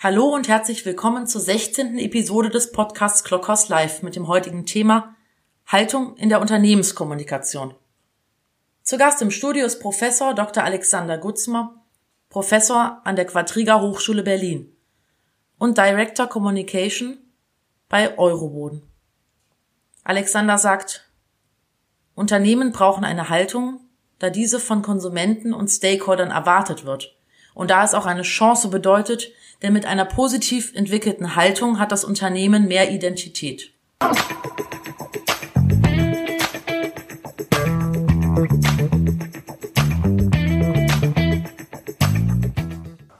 Hallo und herzlich willkommen zur 16. Episode des Podcasts Clockhouse Live mit dem heutigen Thema Haltung in der Unternehmenskommunikation. Zu Gast im Studio ist Professor Dr. Alexander Gutzmer, Professor an der Quadriga Hochschule Berlin und Director Communication bei Euroboden. Alexander sagt, Unternehmen brauchen eine Haltung, da diese von Konsumenten und Stakeholdern erwartet wird und da es auch eine Chance bedeutet, denn mit einer positiv entwickelten Haltung hat das Unternehmen mehr Identität.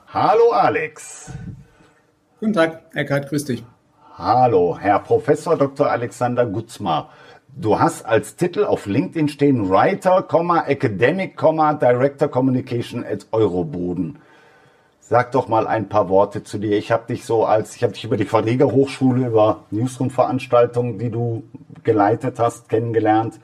Hallo Alex. Guten Tag, Eckhard, grüß dich. Hallo, Herr Professor Dr. Alexander Gutzmar. Du hast als Titel auf LinkedIn stehen Writer, Academic, Director Communication at Euroboden. Sag doch mal ein paar Worte zu dir. Ich habe dich so als, ich habe dich über die Verleger Hochschule, über Newsroom-Veranstaltungen, die du geleitet hast, kennengelernt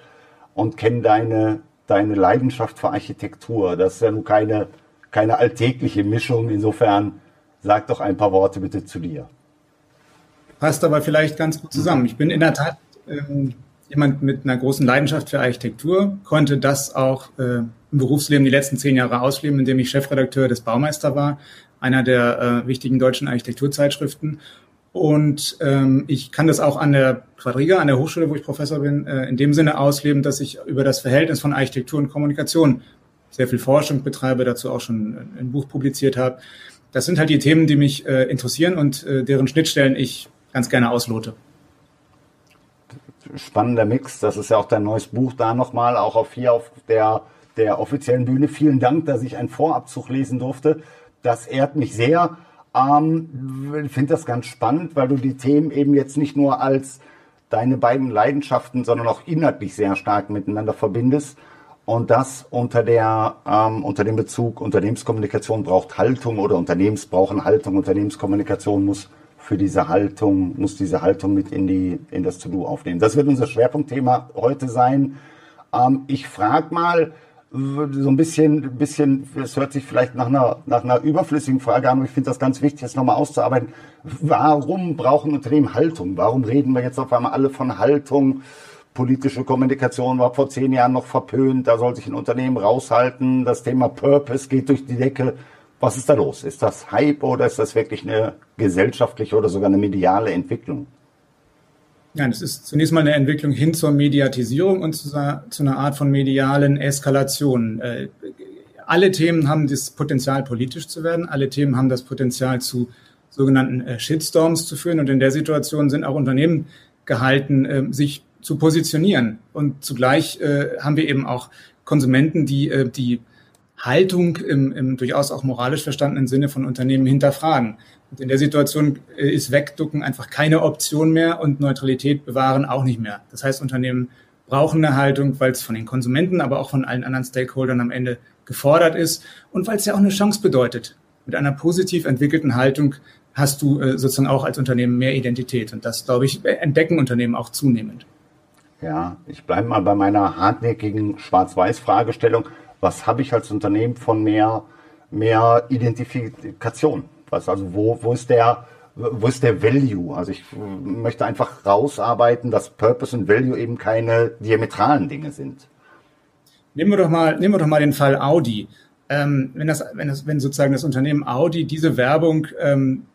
und kenne deine, deine Leidenschaft für Architektur. Das ist ja nun keine, keine alltägliche Mischung. Insofern sag doch ein paar Worte bitte zu dir. Passt aber vielleicht ganz gut zusammen. Ich bin in der Tat ähm, jemand mit einer großen Leidenschaft für Architektur, konnte das auch äh, im Berufsleben die letzten zehn Jahre ausleben, indem ich Chefredakteur des Baumeister war, einer der äh, wichtigen deutschen Architekturzeitschriften. Und ähm, ich kann das auch an der Quadriga, an der Hochschule, wo ich Professor bin, äh, in dem Sinne ausleben, dass ich über das Verhältnis von Architektur und Kommunikation sehr viel Forschung betreibe, dazu auch schon ein Buch publiziert habe. Das sind halt die Themen, die mich äh, interessieren und äh, deren Schnittstellen ich ganz gerne auslote spannender Mix. Das ist ja auch dein neues Buch da nochmal, auch auf hier auf der, der offiziellen Bühne. Vielen Dank, dass ich einen Vorabzug lesen durfte. Das ehrt mich sehr. Ähm, ich finde das ganz spannend, weil du die Themen eben jetzt nicht nur als deine beiden Leidenschaften, sondern auch inhaltlich sehr stark miteinander verbindest. Und das unter der, ähm, unter dem Bezug Unternehmenskommunikation braucht Haltung oder Unternehmens brauchen Haltung, Unternehmenskommunikation muss für diese Haltung, muss diese Haltung mit in, die, in das To-Do aufnehmen. Das wird unser Schwerpunktthema heute sein. Ähm, ich frage mal so ein bisschen, bisschen, es hört sich vielleicht nach einer, nach einer überflüssigen Frage an, aber ich finde das ganz wichtig, das nochmal auszuarbeiten. Warum brauchen Unternehmen Haltung? Warum reden wir jetzt auf einmal alle von Haltung? Politische Kommunikation war vor zehn Jahren noch verpönt, da soll sich ein Unternehmen raushalten. Das Thema Purpose geht durch die Decke. Was ist da los? Ist das Hype oder ist das wirklich eine gesellschaftliche oder sogar eine mediale Entwicklung? Ja, das ist zunächst mal eine Entwicklung hin zur Mediatisierung und zu, zu einer Art von medialen Eskalation. Äh, alle Themen haben das Potenzial, politisch zu werden. Alle Themen haben das Potenzial, zu sogenannten äh, Shitstorms zu führen. Und in der Situation sind auch Unternehmen gehalten, äh, sich zu positionieren. Und zugleich äh, haben wir eben auch Konsumenten, die äh, die Haltung im, im durchaus auch moralisch verstandenen Sinne von Unternehmen hinterfragen. Und in der Situation äh, ist Wegducken einfach keine Option mehr und Neutralität bewahren auch nicht mehr. Das heißt, Unternehmen brauchen eine Haltung, weil es von den Konsumenten, aber auch von allen anderen Stakeholdern am Ende gefordert ist und weil es ja auch eine Chance bedeutet. Mit einer positiv entwickelten Haltung hast du äh, sozusagen auch als Unternehmen mehr Identität. Und das, glaube ich, entdecken Unternehmen auch zunehmend. Ja, ich bleibe mal bei meiner hartnäckigen Schwarz-Weiß-Fragestellung was habe ich als Unternehmen von mehr, mehr Identifikation? Was, also wo, wo ist der, wo ist der Value? Also ich möchte einfach rausarbeiten, dass Purpose und Value eben keine diametralen Dinge sind. Nehmen wir doch mal, nehmen wir doch mal den Fall Audi. Ähm, wenn das, wenn das, wenn sozusagen das Unternehmen Audi diese Werbung ähm,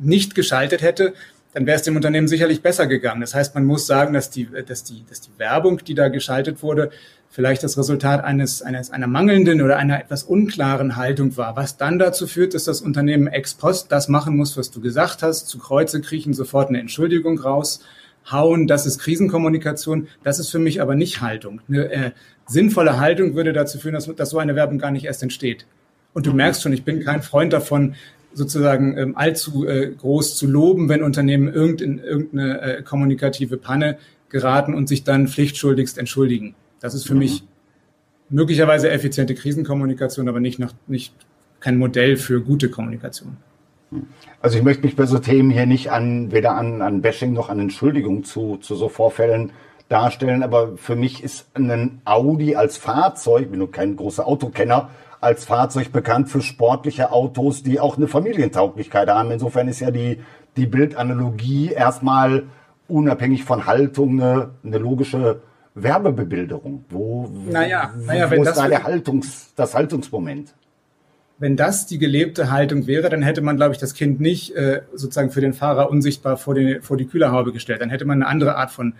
nicht geschaltet hätte, dann wäre es dem Unternehmen sicherlich besser gegangen. Das heißt, man muss sagen, dass die, dass die, dass die Werbung, die da geschaltet wurde, vielleicht das Resultat eines, eines, einer mangelnden oder einer etwas unklaren Haltung war, was dann dazu führt, dass das Unternehmen ex post das machen muss, was du gesagt hast, zu Kreuze kriechen, sofort eine Entschuldigung raushauen, das ist Krisenkommunikation, das ist für mich aber nicht Haltung. Eine äh, sinnvolle Haltung würde dazu führen, dass, dass so eine Werbung gar nicht erst entsteht. Und du merkst schon, ich bin kein Freund davon, sozusagen ähm, allzu äh, groß zu loben, wenn Unternehmen irgend in irgendeine äh, kommunikative Panne geraten und sich dann pflichtschuldigst entschuldigen. Das ist für mhm. mich möglicherweise effiziente Krisenkommunikation, aber nicht, noch, nicht kein Modell für gute Kommunikation. Also ich möchte mich bei so Themen hier nicht an weder an, an Bashing noch an Entschuldigung zu, zu so Vorfällen darstellen, aber für mich ist ein Audi als Fahrzeug, ich bin nur kein großer Autokenner, als Fahrzeug bekannt für sportliche Autos, die auch eine Familientauglichkeit haben. Insofern ist ja die, die Bildanalogie erstmal unabhängig von Haltung eine, eine logische Werbebebilderung. Wo, naja, naja, wo ist da der Haltungs, das Haltungsmoment? Wenn das die gelebte Haltung wäre, dann hätte man, glaube ich, das Kind nicht äh, sozusagen für den Fahrer unsichtbar vor die, vor die Kühlerhaube gestellt. Dann hätte man eine andere Art von,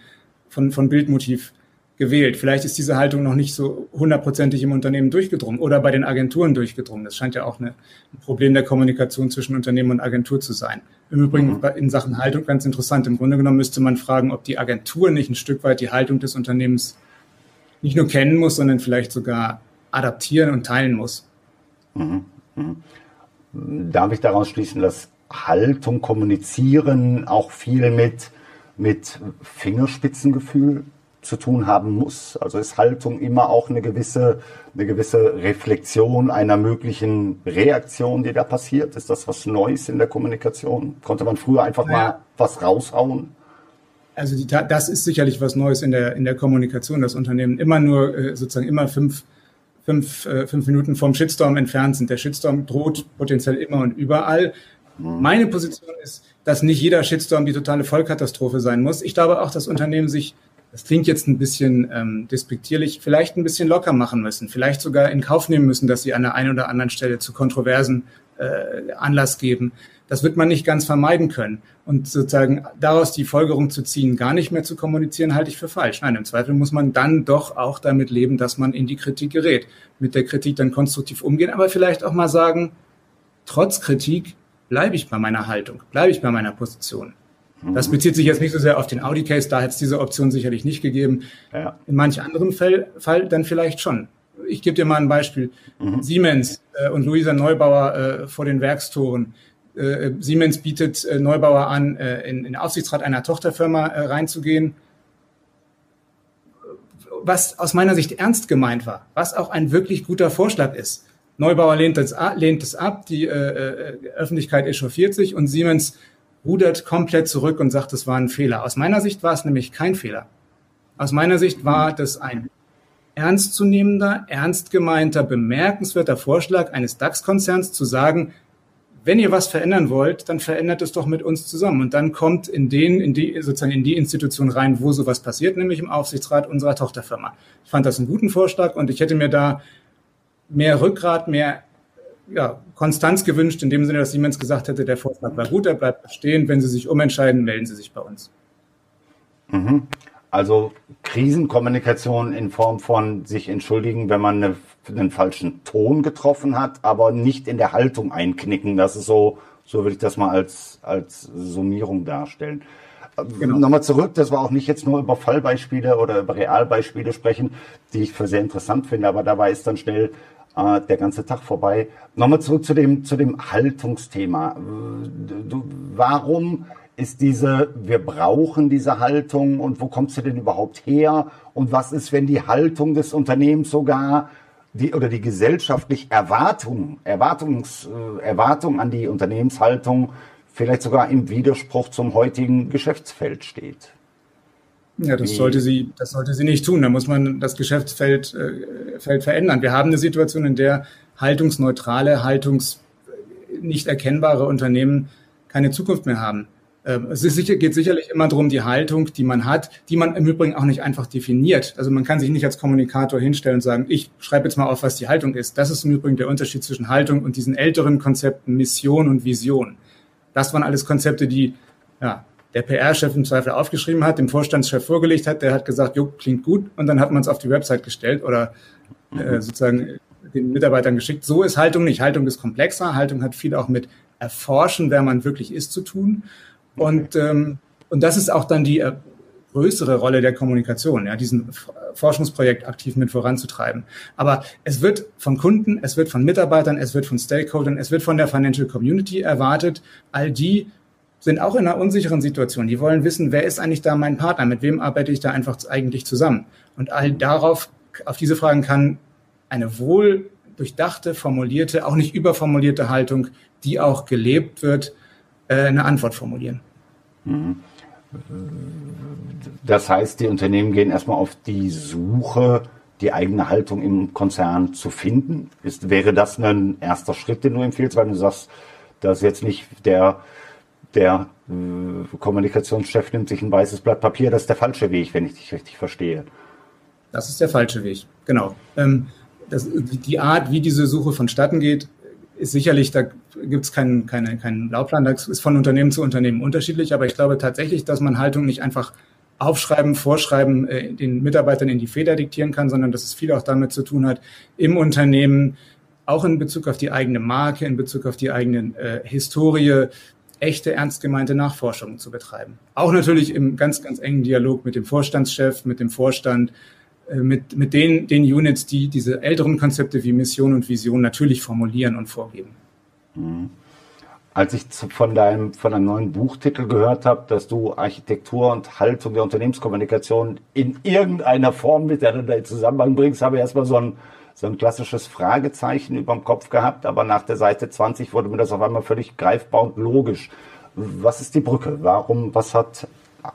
von, von Bildmotiv gewählt. Vielleicht ist diese Haltung noch nicht so hundertprozentig im Unternehmen durchgedrungen oder bei den Agenturen durchgedrungen. Das scheint ja auch eine, ein Problem der Kommunikation zwischen Unternehmen und Agentur zu sein. Im Übrigen mhm. in Sachen Haltung ganz interessant. Im Grunde genommen müsste man fragen, ob die Agentur nicht ein Stück weit die Haltung des Unternehmens nicht nur kennen muss, sondern vielleicht sogar adaptieren und teilen muss. Mhm. Mhm. Darf ich daraus schließen, dass Haltung, Kommunizieren auch viel mit, mit Fingerspitzengefühl zu tun haben muss. Also ist Haltung immer auch eine gewisse, eine gewisse Reflexion einer möglichen Reaktion, die da passiert? Ist das was Neues in der Kommunikation? Konnte man früher einfach ja. mal was raushauen? Also die, das ist sicherlich was Neues in der, in der Kommunikation, dass Unternehmen immer nur äh, sozusagen immer fünf, fünf, äh, fünf Minuten vom Shitstorm entfernt sind. Der Shitstorm droht potenziell immer und überall. Mhm. Meine Position ist, dass nicht jeder Shitstorm die totale Vollkatastrophe sein muss. Ich glaube auch, dass Unternehmen sich das klingt jetzt ein bisschen ähm, despektierlich, vielleicht ein bisschen locker machen müssen, vielleicht sogar in Kauf nehmen müssen, dass sie an der einen oder anderen Stelle zu Kontroversen äh, Anlass geben. Das wird man nicht ganz vermeiden können. Und sozusagen daraus die Folgerung zu ziehen, gar nicht mehr zu kommunizieren, halte ich für falsch. Nein, im Zweifel muss man dann doch auch damit leben, dass man in die Kritik gerät. Mit der Kritik dann konstruktiv umgehen, aber vielleicht auch mal sagen, trotz Kritik bleibe ich bei meiner Haltung, bleibe ich bei meiner Position. Das bezieht sich jetzt nicht so sehr auf den Audi-Case, da hätte es diese Option sicherlich nicht gegeben. Ja. In manch anderem Fall, Fall dann vielleicht schon. Ich gebe dir mal ein Beispiel. Mhm. Siemens äh, und Luisa Neubauer äh, vor den Werkstoren. Äh, Siemens bietet äh, Neubauer an, äh, in, den Aufsichtsrat einer Tochterfirma äh, reinzugehen. Was aus meiner Sicht ernst gemeint war, was auch ein wirklich guter Vorschlag ist. Neubauer lehnt es, lehnt es ab, die Öffentlichkeit echauffiert sich und Siemens rudert komplett zurück und sagt, es war ein Fehler. Aus meiner Sicht war es nämlich kein Fehler. Aus meiner Sicht war das ein ernstzunehmender, ernst gemeinter, bemerkenswerter Vorschlag eines DAX-Konzerns zu sagen, wenn ihr was verändern wollt, dann verändert es doch mit uns zusammen. Und dann kommt in den, in die, sozusagen in die Institution rein, wo sowas passiert, nämlich im Aufsichtsrat unserer Tochterfirma. Ich fand das einen guten Vorschlag und ich hätte mir da mehr Rückgrat, mehr ja, Konstanz gewünscht, in dem Sinne, dass Siemens gesagt hätte, der Vorschlag war gut, er bleibt bestehen. Wenn Sie sich umentscheiden, melden Sie sich bei uns. Mhm. Also Krisenkommunikation in Form von sich entschuldigen, wenn man eine, einen falschen Ton getroffen hat, aber nicht in der Haltung einknicken. Das ist so, so würde ich das mal als, als Summierung darstellen. Genau. Nochmal zurück, das war auch nicht jetzt nur über Fallbeispiele oder über Realbeispiele sprechen, die ich für sehr interessant finde, aber dabei ist dann schnell äh, der ganze Tag vorbei. Nochmal zurück zu dem, zu dem Haltungsthema. Du, warum ist diese, wir brauchen diese Haltung und wo kommt sie denn überhaupt her? Und was ist, wenn die Haltung des Unternehmens sogar die oder die gesellschaftliche Erwartung, Erwartungs, äh, Erwartung an die Unternehmenshaltung vielleicht sogar im Widerspruch zum heutigen Geschäftsfeld steht? Ja, das sollte sie, das sollte sie nicht tun. Da muss man das Geschäftsfeld äh, Feld verändern. Wir haben eine Situation, in der haltungsneutrale, haltungs nicht erkennbare Unternehmen keine Zukunft mehr haben. Ähm, es ist sicher, geht sicherlich immer darum, die Haltung, die man hat, die man im Übrigen auch nicht einfach definiert. Also man kann sich nicht als Kommunikator hinstellen und sagen, ich schreibe jetzt mal auf, was die Haltung ist. Das ist im Übrigen der Unterschied zwischen Haltung und diesen älteren Konzepten Mission und Vision. Das waren alles Konzepte, die ja, der PR-Chef im Zweifel aufgeschrieben hat, dem Vorstandschef vorgelegt hat, der hat gesagt, jo, klingt gut, und dann hat man es auf die Website gestellt oder äh, mhm. sozusagen den Mitarbeitern geschickt. So ist Haltung nicht. Haltung ist komplexer. Haltung hat viel auch mit Erforschen, wer man wirklich ist, zu tun. Und, ähm, und das ist auch dann die äh, größere Rolle der Kommunikation, ja, diesen Forschungsprojekt aktiv mit voranzutreiben. Aber es wird von Kunden, es wird von Mitarbeitern, es wird von Stakeholdern, es wird von der Financial Community erwartet, all die sind auch in einer unsicheren Situation. Die wollen wissen, wer ist eigentlich da mein Partner? Mit wem arbeite ich da einfach eigentlich zusammen? Und all darauf, auf diese Fragen kann eine wohl durchdachte, formulierte, auch nicht überformulierte Haltung, die auch gelebt wird, äh, eine Antwort formulieren. Mhm. Das heißt, die Unternehmen gehen erstmal auf die Suche die eigene Haltung im Konzern zu finden? Ist, wäre das ein erster Schritt, den du empfiehlst, weil du sagst, dass jetzt nicht der, der äh, Kommunikationschef nimmt sich ein weißes Blatt Papier, das ist der falsche Weg, wenn ich dich richtig verstehe. Das ist der falsche Weg, genau. Ähm, das, die Art, wie diese Suche vonstatten geht, ist sicherlich, da gibt es keinen, keinen, keinen Laufplan, das ist von Unternehmen zu Unternehmen unterschiedlich, aber ich glaube tatsächlich, dass man Haltung nicht einfach aufschreiben, vorschreiben, äh, den Mitarbeitern in die Feder diktieren kann, sondern dass es viel auch damit zu tun hat, im Unternehmen, auch in Bezug auf die eigene Marke, in Bezug auf die eigene äh, Historie, echte, ernst gemeinte Nachforschungen zu betreiben. Auch natürlich im ganz, ganz engen Dialog mit dem Vorstandschef, mit dem Vorstand, äh, mit, mit den, den Units, die diese älteren Konzepte wie Mission und Vision natürlich formulieren und vorgeben. Mhm. Als ich von deinem, von einem neuen Buchtitel gehört habe, dass du Architektur und Haltung der Unternehmenskommunikation in irgendeiner Form miteinander in Zusammenhang bringst, habe ich erstmal so ein, so ein klassisches Fragezeichen über dem Kopf gehabt, aber nach der Seite 20 wurde mir das auf einmal völlig greifbar und logisch. Was ist die Brücke? Warum, was hat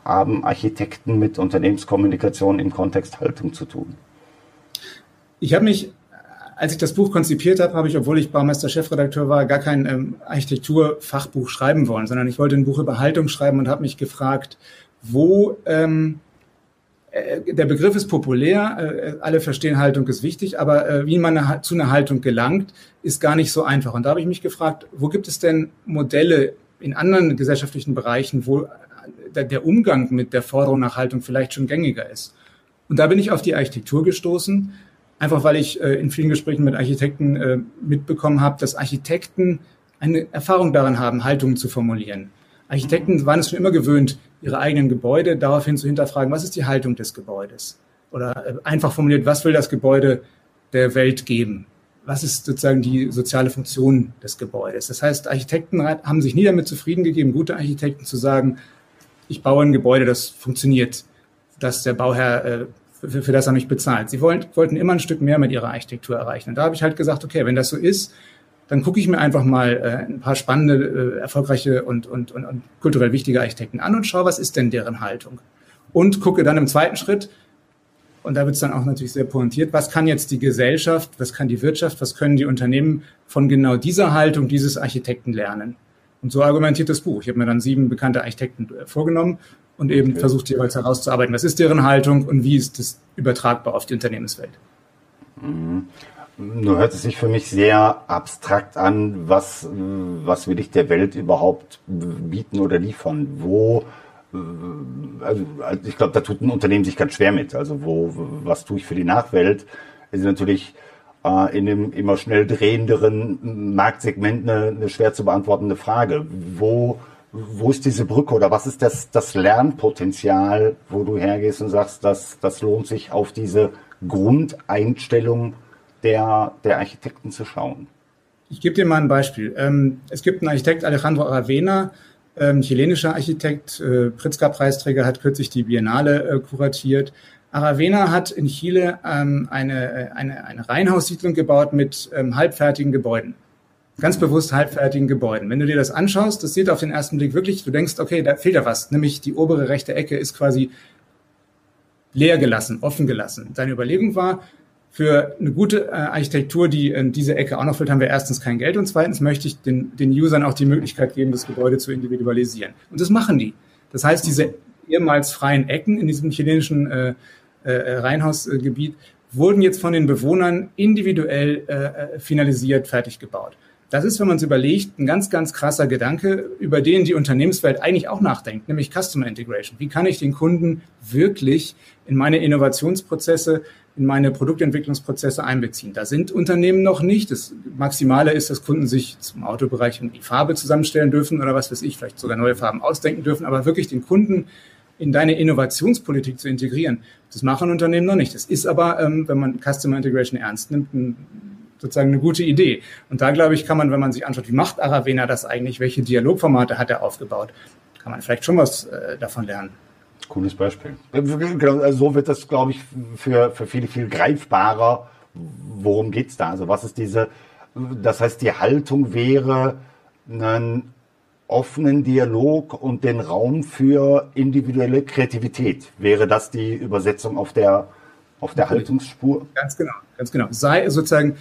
haben Architekten mit Unternehmenskommunikation im Kontext Haltung zu tun? Ich habe mich, als ich das Buch konzipiert habe, habe ich, obwohl ich Baumeister-Chefredakteur war, gar kein ähm, Architekturfachbuch schreiben wollen, sondern ich wollte ein Buch über Haltung schreiben und habe mich gefragt, wo ähm, äh, der Begriff ist populär, äh, alle verstehen, Haltung ist wichtig, aber äh, wie man zu einer Haltung gelangt, ist gar nicht so einfach. Und da habe ich mich gefragt, wo gibt es denn Modelle in anderen gesellschaftlichen Bereichen, wo der Umgang mit der Forderung nach Haltung vielleicht schon gängiger ist. Und da bin ich auf die Architektur gestoßen, einfach weil ich äh, in vielen Gesprächen mit Architekten äh, mitbekommen habe, dass Architekten eine Erfahrung daran haben, Haltungen zu formulieren. Architekten waren es schon immer gewöhnt, ihre eigenen Gebäude daraufhin zu hinterfragen, was ist die Haltung des Gebäudes? Oder äh, einfach formuliert, was will das Gebäude der Welt geben? Was ist sozusagen die soziale Funktion des Gebäudes? Das heißt, Architekten haben sich nie damit zufrieden gegeben, gute Architekten zu sagen, ich baue ein Gebäude, das funktioniert, dass der Bauherr äh, für, das er mich bezahlt. Sie wollten immer ein Stück mehr mit ihrer Architektur erreichen. Und da habe ich halt gesagt, okay, wenn das so ist, dann gucke ich mir einfach mal äh, ein paar spannende, äh, erfolgreiche und, und, und, und kulturell wichtige Architekten an und schaue, was ist denn deren Haltung. Und gucke dann im zweiten Schritt, und da wird es dann auch natürlich sehr pointiert, was kann jetzt die Gesellschaft, was kann die Wirtschaft, was können die Unternehmen von genau dieser Haltung dieses Architekten lernen. Und so argumentiert das Buch. Ich habe mir dann sieben bekannte Architekten äh, vorgenommen und eben okay. versucht jeweils herauszuarbeiten, was ist deren Haltung und wie ist das übertragbar auf die Unternehmenswelt. Mhm. Nur hört es sich für mich sehr abstrakt an, was, was will ich der Welt überhaupt bieten oder liefern? Wo, äh, also, also ich glaube, da tut ein Unternehmen sich ganz schwer mit. Also wo, was tue ich für die Nachwelt? Ist natürlich äh, in dem immer schnell drehenderen Marktsegment eine, eine schwer zu beantwortende Frage. Wo, wo ist diese Brücke oder was ist das, das Lernpotenzial, wo du hergehst und sagst, dass das lohnt sich auf diese Grundeinstellung der, der Architekten zu schauen? Ich gebe dir mal ein Beispiel. Ähm, es gibt einen Architekt, Alejandro Aravena, ähm, chilenischer Architekt, äh, Pritzker-Preisträger, hat kürzlich die Biennale äh, kuratiert. Aravena hat in Chile ähm, eine, eine, eine Reihenhaussiedlung gebaut mit halbfertigen Gebäuden. Ganz bewusst halbfertigen Gebäuden. Wenn du dir das anschaust, das sieht auf den ersten Blick wirklich, du denkst, okay, da fehlt ja was. Nämlich die obere rechte Ecke ist quasi leer gelassen, offen gelassen. Seine Überlegung war, für eine gute äh, Architektur, die äh, diese Ecke auch noch füllt, haben wir erstens kein Geld und zweitens möchte ich den, den Usern auch die Möglichkeit geben, das Gebäude zu individualisieren. Und das machen die. Das heißt, diese ehemals freien Ecken in diesem chilenischen äh, äh, Reihenhausgebiet, wurden jetzt von den Bewohnern individuell äh, äh, finalisiert, fertig gebaut. Das ist, wenn man es überlegt, ein ganz, ganz krasser Gedanke, über den die Unternehmenswelt eigentlich auch nachdenkt, nämlich Customer Integration. Wie kann ich den Kunden wirklich in meine Innovationsprozesse, in meine Produktentwicklungsprozesse einbeziehen? Da sind Unternehmen noch nicht. Das Maximale ist, dass Kunden sich zum Autobereich die Farbe zusammenstellen dürfen oder was weiß ich, vielleicht sogar neue Farben ausdenken dürfen, aber wirklich den Kunden in deine Innovationspolitik zu integrieren. Das machen Unternehmen noch nicht. Das ist aber, ähm, wenn man Customer Integration ernst nimmt, sozusagen eine gute Idee. Und da glaube ich, kann man, wenn man sich anschaut, wie macht Aravena das eigentlich, welche Dialogformate hat er aufgebaut, kann man vielleicht schon was äh, davon lernen. Cooles Beispiel. Genau, also so wird das, glaube ich, für, für viele viel greifbarer. Worum geht's da? Also was ist diese, das heißt, die Haltung wäre, ein offenen Dialog und den Raum für individuelle Kreativität. Wäre das die Übersetzung auf der auf der Haltungsspur. Ganz genau, ganz genau. Sei sozusagen,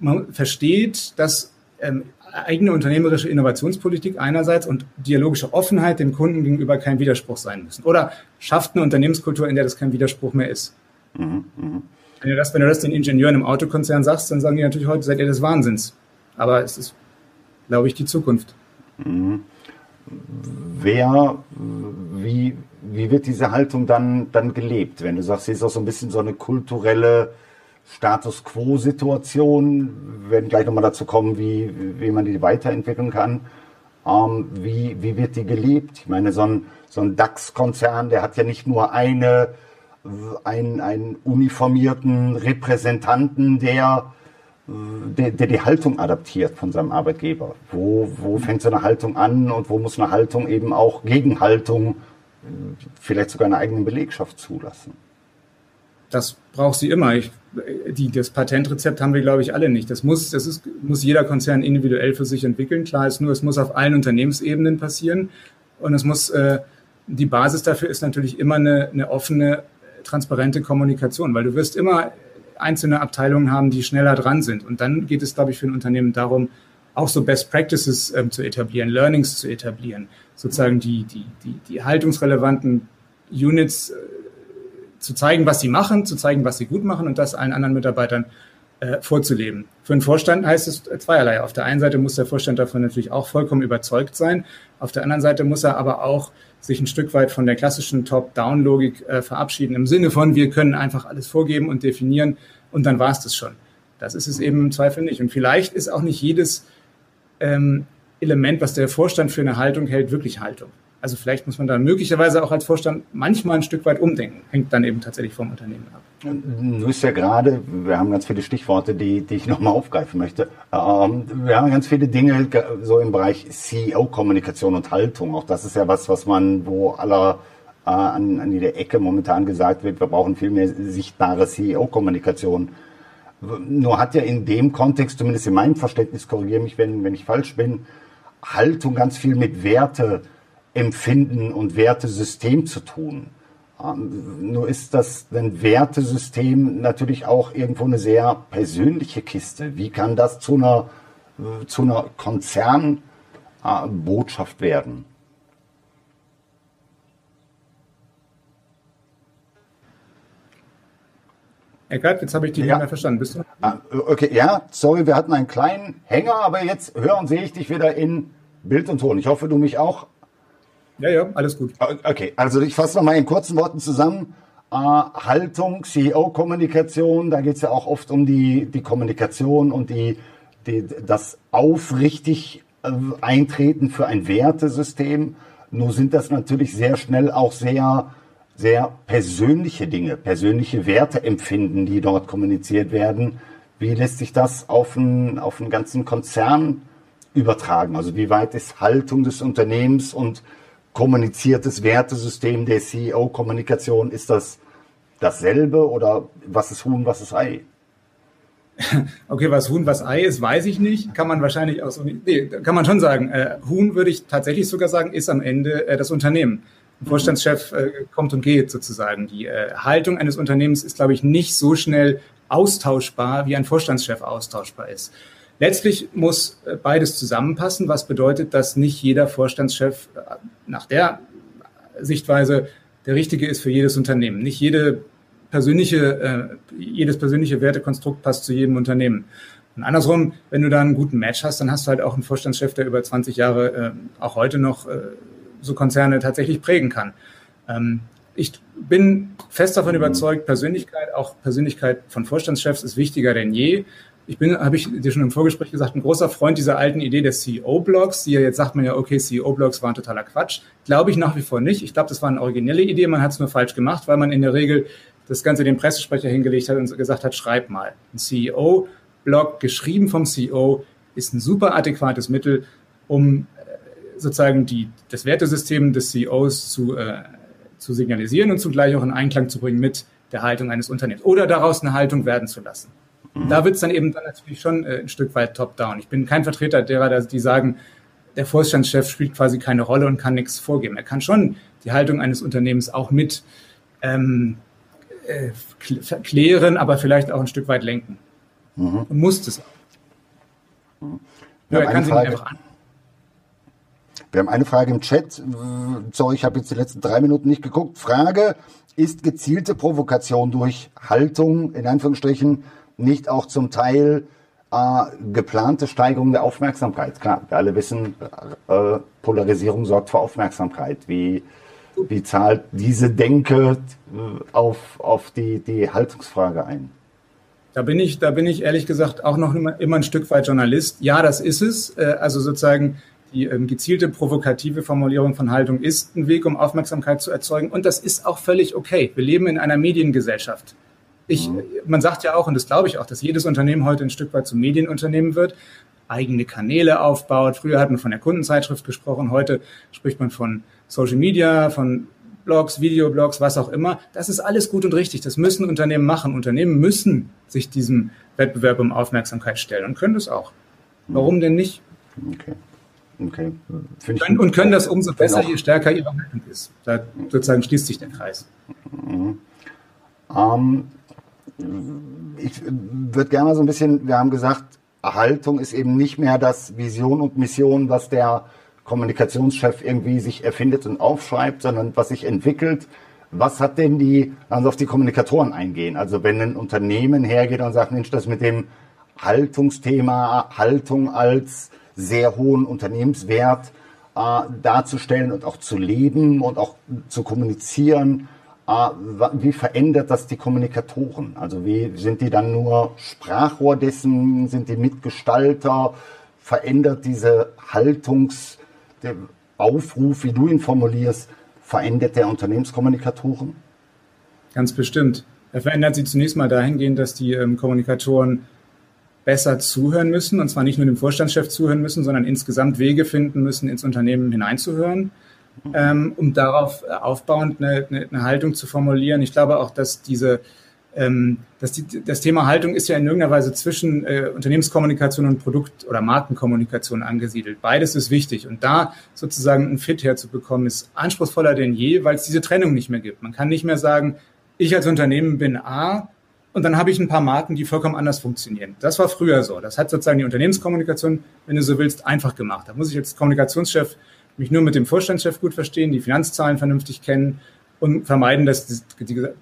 man versteht, dass ähm, eigene unternehmerische Innovationspolitik einerseits und dialogische Offenheit dem Kunden gegenüber kein Widerspruch sein müssen. Oder schafft eine Unternehmenskultur, in der das kein Widerspruch mehr ist. Mhm, mh. Wenn du, das, wenn du das den Ingenieuren im Autokonzern sagst, dann sagen die natürlich heute, seid ihr des Wahnsinns. Aber es ist, glaube ich, die Zukunft. Mhm. Wer, wie, wie wird diese Haltung dann, dann gelebt? Wenn du sagst, sie ist auch so ein bisschen so eine kulturelle Status Quo-Situation, wir werden gleich nochmal dazu kommen, wie, wie man die weiterentwickeln kann. Ähm, wie, wie wird die gelebt? Ich meine, so ein, so ein DAX-Konzern, der hat ja nicht nur eine, einen, einen uniformierten Repräsentanten, der, der, der die Haltung adaptiert von seinem Arbeitgeber. Wo, wo fängt so eine Haltung an und wo muss eine Haltung eben auch Gegenhaltung, vielleicht sogar eine eigene Belegschaft zulassen? Das braucht sie immer. Ich die, das Patentrezept haben wir, glaube ich, alle nicht. Das muss, das ist, muss jeder Konzern individuell für sich entwickeln. Klar ist nur, es muss auf allen Unternehmensebenen passieren. Und es muss, äh, die Basis dafür ist natürlich immer eine, eine offene, transparente Kommunikation, weil du wirst immer einzelne Abteilungen haben, die schneller dran sind. Und dann geht es, glaube ich, für ein Unternehmen darum, auch so Best Practices ähm, zu etablieren, Learnings zu etablieren, sozusagen die, die, die, die haltungsrelevanten Units äh, zu zeigen, was sie machen, zu zeigen, was sie gut machen und das allen anderen Mitarbeitern äh, vorzuleben. Für einen Vorstand heißt es zweierlei. Auf der einen Seite muss der Vorstand davon natürlich auch vollkommen überzeugt sein. Auf der anderen Seite muss er aber auch sich ein Stück weit von der klassischen Top-Down-Logik äh, verabschieden, im Sinne von, wir können einfach alles vorgeben und definieren und dann war es das schon. Das ist es eben im Zweifel nicht. Und vielleicht ist auch nicht jedes ähm, Element, was der Vorstand für eine Haltung hält, wirklich Haltung. Also vielleicht muss man da möglicherweise auch als Vorstand manchmal ein Stück weit umdenken. Hängt dann eben tatsächlich vom Unternehmen ab. Du bist ja gerade, wir haben ganz viele Stichworte, die, die ich nochmal aufgreifen möchte. Ähm, wir haben ganz viele Dinge so im Bereich CEO-Kommunikation und Haltung. Auch das ist ja was, was man, wo aller äh, an, an jeder Ecke momentan gesagt wird, wir brauchen viel mehr sichtbare CEO-Kommunikation. Nur hat ja in dem Kontext, zumindest in meinem Verständnis, korrigiere mich, wenn, wenn ich falsch bin, Haltung ganz viel mit Werte Empfinden und Wertesystem zu tun. Ähm, nur ist das ein Wertesystem natürlich auch irgendwo eine sehr persönliche Kiste. Wie kann das zu einer, zu einer Konzernbotschaft werden? Eckart, jetzt habe ich dich ja. nicht mehr verstanden. Bist du? Ah, okay, ja, sorry, wir hatten einen kleinen Hänger, aber jetzt höre und sehe ich dich wieder in Bild und Ton. Ich hoffe, du mich auch. Ja, ja, alles gut. Okay, also ich fasse nochmal in kurzen Worten zusammen. Äh, Haltung, CEO-Kommunikation, da geht es ja auch oft um die, die Kommunikation und die, die, das aufrichtig äh, Eintreten für ein Wertesystem. Nur sind das natürlich sehr schnell auch sehr, sehr persönliche Dinge, persönliche Werteempfinden, die dort kommuniziert werden. Wie lässt sich das auf einen, auf einen ganzen Konzern übertragen? Also wie weit ist Haltung des Unternehmens und kommuniziertes Wertesystem der CEO-Kommunikation, ist das dasselbe oder was ist Huhn, was ist Ei? Okay, was Huhn, was Ei ist, weiß ich nicht. Kann man wahrscheinlich auch so, nee, kann man schon sagen. Äh, Huhn würde ich tatsächlich sogar sagen, ist am Ende äh, das Unternehmen. Ein Vorstandschef äh, kommt und geht sozusagen. Die äh, Haltung eines Unternehmens ist, glaube ich, nicht so schnell austauschbar, wie ein Vorstandschef austauschbar ist. Letztlich muss äh, beides zusammenpassen, was bedeutet, dass nicht jeder Vorstandschef äh, nach der Sichtweise der richtige ist für jedes Unternehmen. Nicht jede persönliche, äh, jedes persönliche Wertekonstrukt passt zu jedem Unternehmen. Und andersrum, wenn du da einen guten Match hast, dann hast du halt auch einen Vorstandschef, der über 20 Jahre äh, auch heute noch äh, so Konzerne tatsächlich prägen kann. Ähm, ich bin fest davon überzeugt, Persönlichkeit, auch Persönlichkeit von Vorstandschefs ist wichtiger denn je. Ich bin, habe ich dir schon im Vorgespräch gesagt, ein großer Freund dieser alten Idee des CEO-Blogs. Die ja jetzt sagt man ja, okay, CEO-Blogs waren totaler Quatsch. Glaube ich nach wie vor nicht. Ich glaube, das war eine originelle Idee. Man hat es nur falsch gemacht, weil man in der Regel das Ganze dem Pressesprecher hingelegt hat und gesagt hat, schreib mal. Ein CEO-Blog geschrieben vom CEO ist ein super adäquates Mittel, um äh, sozusagen die, das Wertesystem des CEOs zu, äh, zu signalisieren und zugleich auch in Einklang zu bringen mit der Haltung eines Unternehmens oder daraus eine Haltung werden zu lassen. Mhm. Da wird es dann eben dann natürlich schon äh, ein Stück weit top-down. Ich bin kein Vertreter derer, die sagen, der Vorstandschef spielt quasi keine Rolle und kann nichts vorgeben. Er kann schon die Haltung eines Unternehmens auch mit ähm, äh, klären, aber vielleicht auch ein Stück weit lenken. Mhm. Und muss das auch. Ja, er kann sie nicht einfach an. Wir haben eine Frage im Chat. Sorry, ich habe jetzt die letzten drei Minuten nicht geguckt. Frage, ist gezielte Provokation durch Haltung, in Anführungsstrichen, nicht auch zum Teil äh, geplante Steigerung der Aufmerksamkeit? Klar, wir alle wissen, äh, Polarisierung sorgt für Aufmerksamkeit. Wie, wie zahlt diese Denke äh, auf, auf die, die Haltungsfrage ein? Da bin ich, da bin ich ehrlich gesagt auch noch immer, immer ein Stück weit Journalist. Ja, das ist es. Äh, also sozusagen die ähm, gezielte provokative Formulierung von Haltung ist ein Weg, um Aufmerksamkeit zu erzeugen. Und das ist auch völlig okay. Wir leben in einer Mediengesellschaft. Ich, mhm. man sagt ja auch, und das glaube ich auch, dass jedes Unternehmen heute ein Stück weit zum Medienunternehmen wird, eigene Kanäle aufbaut. Früher hat man von der Kundenzeitschrift gesprochen, heute spricht man von Social Media, von Blogs, Videoblogs, was auch immer. Das ist alles gut und richtig. Das müssen Unternehmen machen. Unternehmen müssen sich diesem Wettbewerb um Aufmerksamkeit stellen und können das auch. Warum denn nicht? Okay. Okay. Können, und können das umso besser, je stärker ihre Haltung ist. Da sozusagen schließt sich der Kreis. Mhm. Ähm, ich würde gerne mal so ein bisschen, wir haben gesagt, Haltung ist eben nicht mehr das Vision und Mission, was der Kommunikationschef irgendwie sich erfindet und aufschreibt, sondern was sich entwickelt. Was hat denn die, also auf die Kommunikatoren eingehen? Also wenn ein Unternehmen hergeht und sagt, Mensch, das mit dem Haltungsthema, Haltung als sehr hohen Unternehmenswert äh, darzustellen und auch zu leben und auch zu kommunizieren, wie verändert das die Kommunikatoren? Also wie sind die dann nur Sprachrohr dessen? Sind die Mitgestalter? Verändert diese Haltungs- der Aufruf, wie du ihn formulierst, verändert der Unternehmenskommunikatoren? Ganz bestimmt. Er verändert sie zunächst mal dahingehend, dass die ähm, Kommunikatoren besser zuhören müssen, und zwar nicht nur dem Vorstandschef zuhören müssen, sondern insgesamt Wege finden müssen, ins Unternehmen hineinzuhören, ähm, um darauf äh, aufbauend eine, eine, eine Haltung zu formulieren. Ich glaube auch, dass diese ähm, das, das Thema Haltung ist ja in irgendeiner Weise zwischen äh, Unternehmenskommunikation und Produkt- oder Markenkommunikation angesiedelt. Beides ist wichtig. Und da sozusagen ein Fit herzubekommen, ist anspruchsvoller denn je, weil es diese Trennung nicht mehr gibt. Man kann nicht mehr sagen, ich als Unternehmen bin A und dann habe ich ein paar Marken, die vollkommen anders funktionieren. Das war früher so. Das hat sozusagen die Unternehmenskommunikation, wenn du so willst, einfach gemacht. Da muss ich als Kommunikationschef mich nur mit dem Vorstandschef gut verstehen, die Finanzzahlen vernünftig kennen und vermeiden, dass das,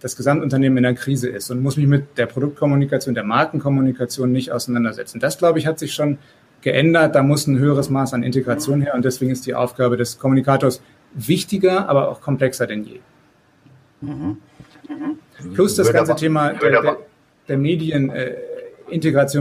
das Gesamtunternehmen in einer Krise ist und muss mich mit der Produktkommunikation, der Markenkommunikation nicht auseinandersetzen. Das, glaube ich, hat sich schon geändert. Da muss ein höheres Maß an Integration her und deswegen ist die Aufgabe des Kommunikators wichtiger, aber auch komplexer denn je. Mhm. Mhm. Plus das ganze Thema der, der, der Medienintegration äh,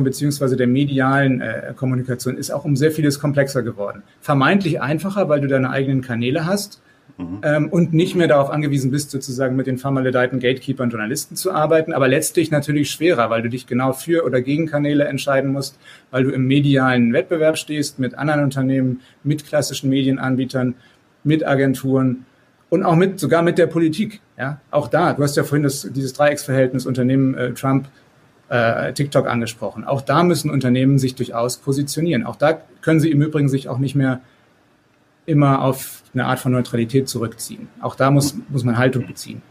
beziehungsweise der medialen äh, Kommunikation ist auch um sehr vieles komplexer geworden. Vermeintlich einfacher, weil du deine eigenen Kanäle hast Mhm. Ähm, und nicht mehr darauf angewiesen bist, sozusagen mit den vermaledeiten Gatekeepern, Journalisten zu arbeiten, aber letztlich natürlich schwerer, weil du dich genau für oder gegen Kanäle entscheiden musst, weil du im medialen Wettbewerb stehst mit anderen Unternehmen, mit klassischen Medienanbietern, mit Agenturen und auch mit sogar mit der Politik. Ja, auch da. Du hast ja vorhin das, dieses Dreiecksverhältnis Unternehmen äh, Trump äh, TikTok angesprochen. Auch da müssen Unternehmen sich durchaus positionieren. Auch da können sie im Übrigen sich auch nicht mehr immer auf eine Art von Neutralität zurückziehen. Auch da muss, muss man Haltung beziehen.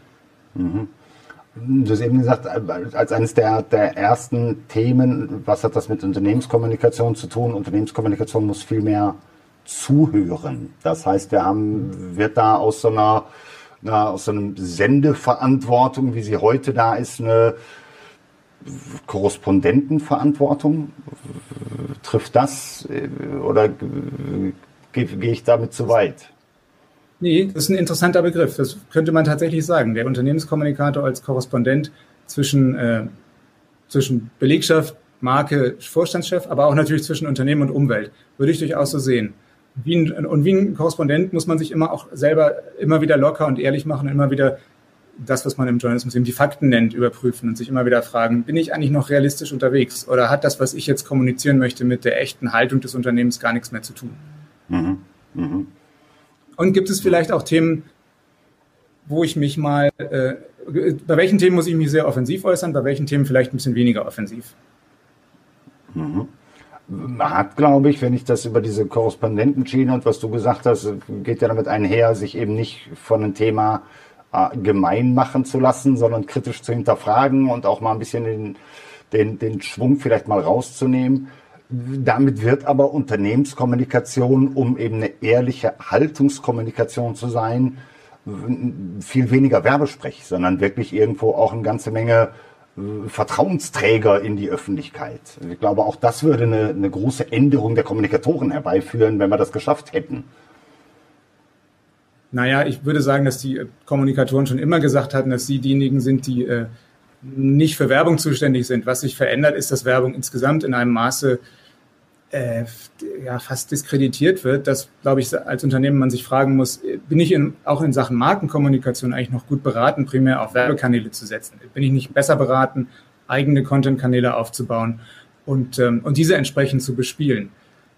Mhm. Du hast eben gesagt, als eines der, der ersten Themen, was hat das mit Unternehmenskommunikation zu tun? Unternehmenskommunikation muss viel mehr zuhören. Das heißt, wir haben, wird da aus so einer, einer aus so einer Sendeverantwortung, wie sie heute da ist, eine Korrespondentenverantwortung? Trifft das oder gehe geh ich damit zu weit? Nee, das ist ein interessanter Begriff. Das könnte man tatsächlich sagen. Der Unternehmenskommunikator als Korrespondent zwischen, äh, zwischen Belegschaft, Marke, Vorstandschef, aber auch natürlich zwischen Unternehmen und Umwelt. Würde ich durchaus so sehen. Wie ein, und wie ein Korrespondent muss man sich immer auch selber immer wieder locker und ehrlich machen immer wieder das, was man im Journalismus eben die Fakten nennt, überprüfen und sich immer wieder fragen, bin ich eigentlich noch realistisch unterwegs oder hat das, was ich jetzt kommunizieren möchte, mit der echten Haltung des Unternehmens gar nichts mehr zu tun? Mhm. Mhm. Und gibt es vielleicht auch Themen, wo ich mich mal, äh, bei welchen Themen muss ich mich sehr offensiv äußern, bei welchen Themen vielleicht ein bisschen weniger offensiv? Mhm. Man hat, glaube ich, wenn ich das über diese Korrespondentenschiene und was du gesagt hast, geht ja damit einher, sich eben nicht von einem Thema äh, gemein machen zu lassen, sondern kritisch zu hinterfragen und auch mal ein bisschen den, den, den Schwung vielleicht mal rauszunehmen. Damit wird aber Unternehmenskommunikation, um eben eine ehrliche Haltungskommunikation zu sein, viel weniger Werbesprech, sondern wirklich irgendwo auch eine ganze Menge äh, Vertrauensträger in die Öffentlichkeit. Ich glaube, auch das würde eine, eine große Änderung der Kommunikatoren herbeiführen, wenn wir das geschafft hätten. Naja, ich würde sagen, dass die Kommunikatoren schon immer gesagt hatten, dass sie diejenigen sind, die äh, nicht für Werbung zuständig sind. Was sich verändert, ist, dass Werbung insgesamt in einem Maße äh, ja, fast diskreditiert wird, dass, glaube ich, als Unternehmen man sich fragen muss, bin ich in, auch in Sachen Markenkommunikation eigentlich noch gut beraten, primär auf Werbekanäle zu setzen? Bin ich nicht besser beraten, eigene Content-Kanäle aufzubauen und, ähm, und diese entsprechend zu bespielen?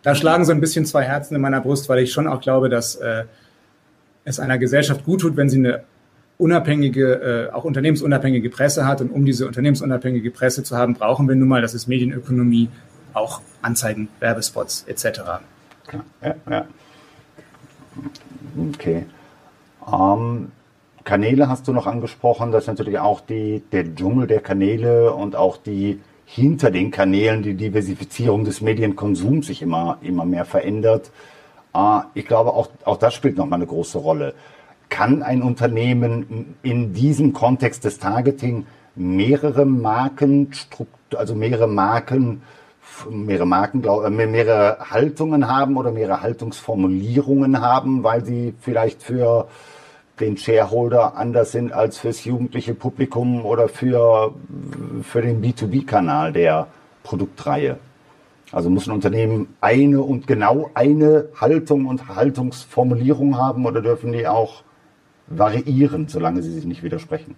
Da schlagen so ein bisschen zwei Herzen in meiner Brust, weil ich schon auch glaube, dass äh, es einer Gesellschaft gut tut, wenn sie eine unabhängige, äh, auch unternehmensunabhängige Presse hat. Und um diese unternehmensunabhängige Presse zu haben, brauchen wir nun mal, das ist Medienökonomie, auch Anzeigen, Werbespots etc. Ja, ja. Okay. Ähm, Kanäle hast du noch angesprochen. Das ist natürlich auch die, der Dschungel der Kanäle und auch die hinter den Kanälen die Diversifizierung des Medienkonsums sich immer, immer mehr verändert. Äh, ich glaube, auch, auch das spielt nochmal eine große Rolle. Kann ein Unternehmen in diesem Kontext des Targeting mehrere Marken, also mehrere Marken mehrere Marken, äh, mehrere Haltungen haben oder mehrere Haltungsformulierungen haben, weil sie vielleicht für den Shareholder anders sind als fürs jugendliche Publikum oder für, für den B2B-Kanal der Produktreihe. Also muss ein Unternehmen eine und genau eine Haltung und Haltungsformulierung haben oder dürfen die auch variieren, solange sie sich nicht widersprechen?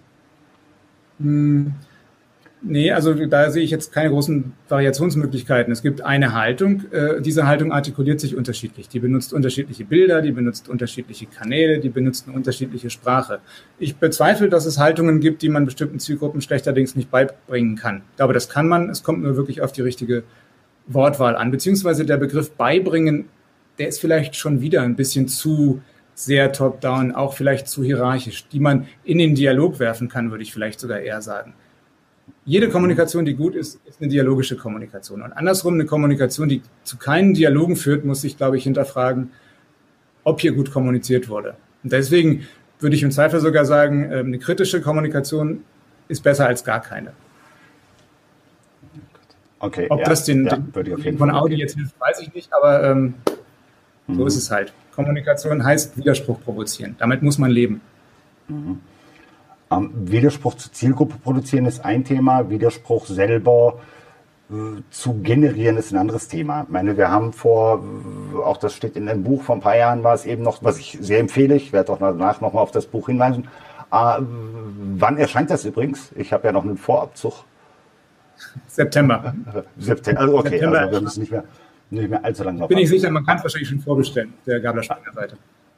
Hm. Nee, also da sehe ich jetzt keine großen Variationsmöglichkeiten. Es gibt eine Haltung. Äh, diese Haltung artikuliert sich unterschiedlich. Die benutzt unterschiedliche Bilder, die benutzt unterschiedliche Kanäle, die benutzt eine unterschiedliche Sprache. Ich bezweifle, dass es Haltungen gibt, die man bestimmten Zielgruppen schlechterdings nicht beibringen kann. Glaube, das kann man. Es kommt nur wirklich auf die richtige Wortwahl an. Beziehungsweise der Begriff beibringen, der ist vielleicht schon wieder ein bisschen zu sehr top-down, auch vielleicht zu hierarchisch, die man in den Dialog werfen kann, würde ich vielleicht sogar eher sagen jede Kommunikation, die gut ist, ist eine dialogische Kommunikation. Und andersrum, eine Kommunikation, die zu keinen Dialogen führt, muss sich, glaube ich, hinterfragen, ob hier gut kommuniziert wurde. Und deswegen würde ich im Zweifel sogar sagen, ähm, eine kritische Kommunikation ist besser als gar keine. Okay, ob ja, das den, ja, den von Audi jetzt hilft, weiß ich nicht, aber ähm, mhm. so ist es halt. Kommunikation heißt Widerspruch provozieren. Damit muss man leben. Mhm. Ähm, Widerspruch zur Zielgruppe produzieren ist ein Thema, Widerspruch selber äh, zu generieren ist ein anderes Thema. Ich meine, wir haben vor, äh, auch das steht in einem Buch, vor ein paar Jahren war es eben noch, was ich sehr empfehle, ich werde auch danach nochmal auf das Buch hinweisen. Äh, wann erscheint das übrigens? Ich habe ja noch einen Vorabzug. September. September, also okay, September also wir müssen nicht mehr, nicht mehr allzu lange Bin ich sicher, man kann es wahrscheinlich schon vorbestellen, der Gabler Seite.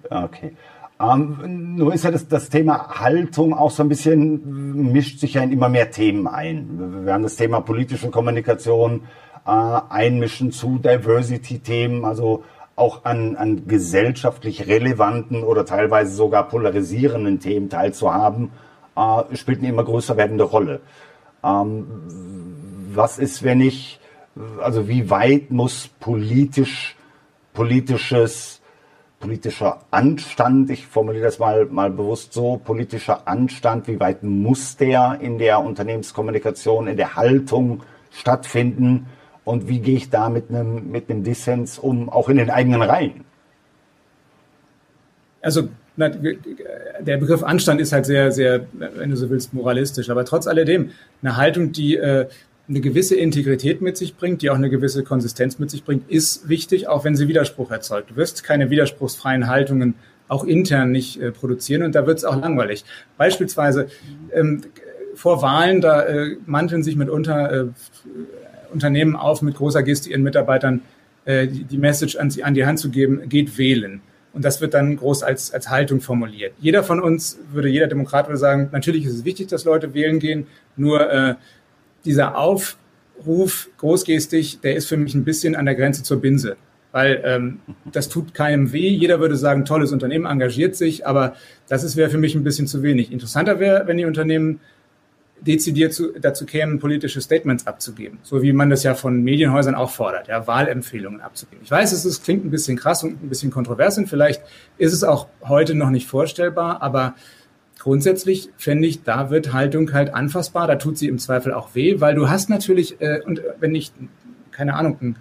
Okay. Ähm, nur ist ja das, das Thema Haltung auch so ein bisschen, mischt sich ja in immer mehr Themen ein. Wir haben das Thema politische Kommunikation, äh, einmischen zu Diversity-Themen, also auch an, an gesellschaftlich relevanten oder teilweise sogar polarisierenden Themen teilzuhaben, äh, spielt eine immer größer werdende Rolle. Ähm, was ist, wenn ich, also wie weit muss politisch, politisches politischer Anstand, ich formuliere das mal, mal bewusst so, politischer Anstand, wie weit muss der in der Unternehmenskommunikation, in der Haltung stattfinden und wie gehe ich da mit einem, mit einem Dissens um, auch in den eigenen Reihen? Also der Begriff Anstand ist halt sehr, sehr, wenn du so willst, moralistisch. Aber trotz alledem eine Haltung, die äh, eine gewisse Integrität mit sich bringt, die auch eine gewisse Konsistenz mit sich bringt, ist wichtig, auch wenn sie Widerspruch erzeugt. Du wirst keine widerspruchsfreien Haltungen auch intern nicht äh, produzieren und da wird es auch langweilig. Beispielsweise ähm, vor Wahlen, da äh, manteln sich mitunter äh, Unternehmen auf, mit großer Geste ihren Mitarbeitern äh, die, die Message an, sie, an die Hand zu geben, geht wählen. Und das wird dann groß als, als Haltung formuliert. Jeder von uns würde, jeder Demokrat würde sagen, natürlich ist es wichtig, dass Leute wählen gehen, nur äh, dieser Aufruf großgestig, der ist für mich ein bisschen an der Grenze zur Binse. weil ähm, das tut keinem weh. Jeder würde sagen, tolles Unternehmen engagiert sich, aber das wäre für mich ein bisschen zu wenig. Interessanter wäre, wenn die Unternehmen dezidiert zu, dazu kämen, politische Statements abzugeben, so wie man das ja von Medienhäusern auch fordert, ja, Wahlempfehlungen abzugeben. Ich weiß, es ist, klingt ein bisschen krass und ein bisschen kontrovers und vielleicht ist es auch heute noch nicht vorstellbar, aber grundsätzlich fände ich, da wird Haltung halt anfassbar, da tut sie im Zweifel auch weh, weil du hast natürlich, äh, und wenn ich, keine Ahnung, ein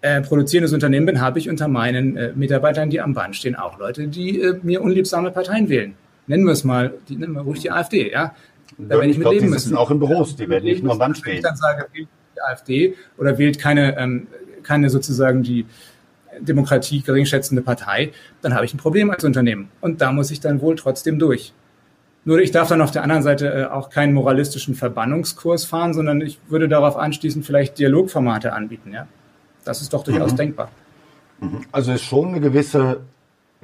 äh, produzierendes Unternehmen bin, habe ich unter meinen äh, Mitarbeitern, die am Band stehen, auch Leute, die äh, mir unliebsame Parteien wählen. Nennen wir es mal, die nennen wir ruhig die AfD, ja. Da werde ich mit leben müssen. auch in Büros, die werden nicht nur am Band stehen. Wenn ich dann sage, wählt die AfD oder wählt keine, ähm, keine sozusagen die Demokratie geringschätzende Partei, dann habe ich ein Problem als Unternehmen. Und da muss ich dann wohl trotzdem durch. Nur ich darf dann auf der anderen Seite äh, auch keinen moralistischen Verbannungskurs fahren, sondern ich würde darauf anschließend vielleicht Dialogformate anbieten. Ja, das ist doch durchaus mhm. denkbar. Mhm. Also ist schon eine gewisse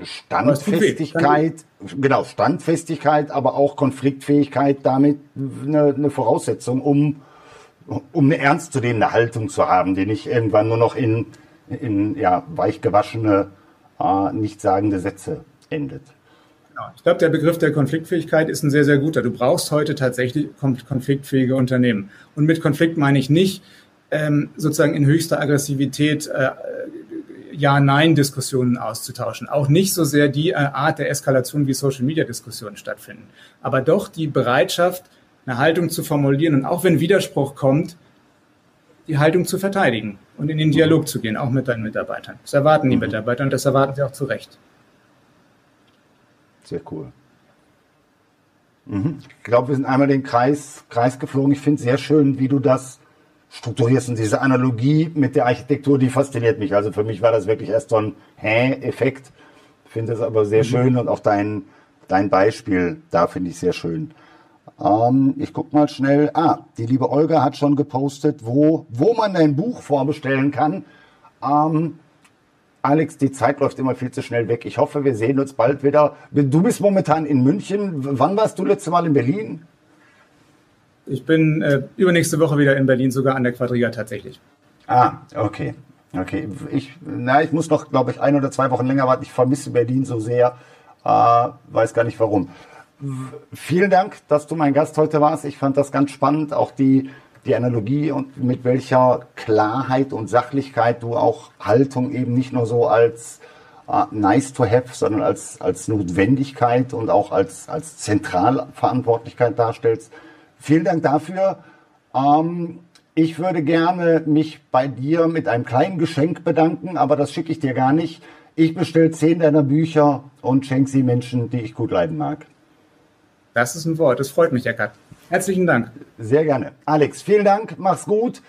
Standfestigkeit, genau, Standfestigkeit, aber auch Konfliktfähigkeit damit eine, eine Voraussetzung, um, um eine ernstzunehmende Haltung zu haben, die nicht irgendwann nur noch in, in ja, weichgewaschene, äh, nichtssagende Sätze endet. Genau. Ich glaube, der Begriff der Konfliktfähigkeit ist ein sehr, sehr guter. Du brauchst heute tatsächlich konfliktfähige Unternehmen. Und mit Konflikt meine ich nicht ähm, sozusagen in höchster Aggressivität äh, ja-Nein-Diskussionen auszutauschen. Auch nicht so sehr die äh, Art der Eskalation, wie Social-Media-Diskussionen stattfinden. Aber doch die Bereitschaft, eine Haltung zu formulieren und auch wenn Widerspruch kommt, die Haltung zu verteidigen und in den Dialog zu gehen, auch mit deinen Mitarbeitern. Das erwarten die mhm. Mitarbeiter und das erwarten sie auch zu Recht. Sehr cool. Mhm. Ich glaube, wir sind einmal den Kreis, Kreis geflogen. Ich finde es sehr schön, wie du das strukturierst. Und diese Analogie mit der Architektur, die fasziniert mich. Also für mich war das wirklich erst so ein Hä-Effekt. Finde es aber sehr mhm. schön und auch dein, dein Beispiel da finde ich sehr schön. Ähm, ich guck mal schnell. Ah, die liebe Olga hat schon gepostet, wo, wo man dein Buch vorbestellen kann. Ähm, Alex, die Zeit läuft immer viel zu schnell weg. Ich hoffe, wir sehen uns bald wieder. Du bist momentan in München. Wann warst du letzte Mal in Berlin? Ich bin äh, übernächste Woche wieder in Berlin, sogar an der Quadriga tatsächlich. Ah, okay. Okay. Ich, na, ich muss noch, glaube ich, ein oder zwei Wochen länger warten. Ich vermisse Berlin so sehr. Äh, weiß gar nicht warum. Vielen Dank, dass du mein Gast heute warst. Ich fand das ganz spannend, auch die, die Analogie und mit welcher Klarheit und Sachlichkeit du auch Haltung eben nicht nur so als uh, nice to have, sondern als, als Notwendigkeit und auch als, als Zentralverantwortlichkeit darstellst. Vielen Dank dafür. Ähm, ich würde gerne mich bei dir mit einem kleinen Geschenk bedanken, aber das schicke ich dir gar nicht. Ich bestelle zehn deiner Bücher und schenke sie Menschen, die ich gut leiden mag. Das ist ein Wort, das freut mich, Eckart. Herzlichen Dank. Sehr gerne. Alex, vielen Dank, mach's gut.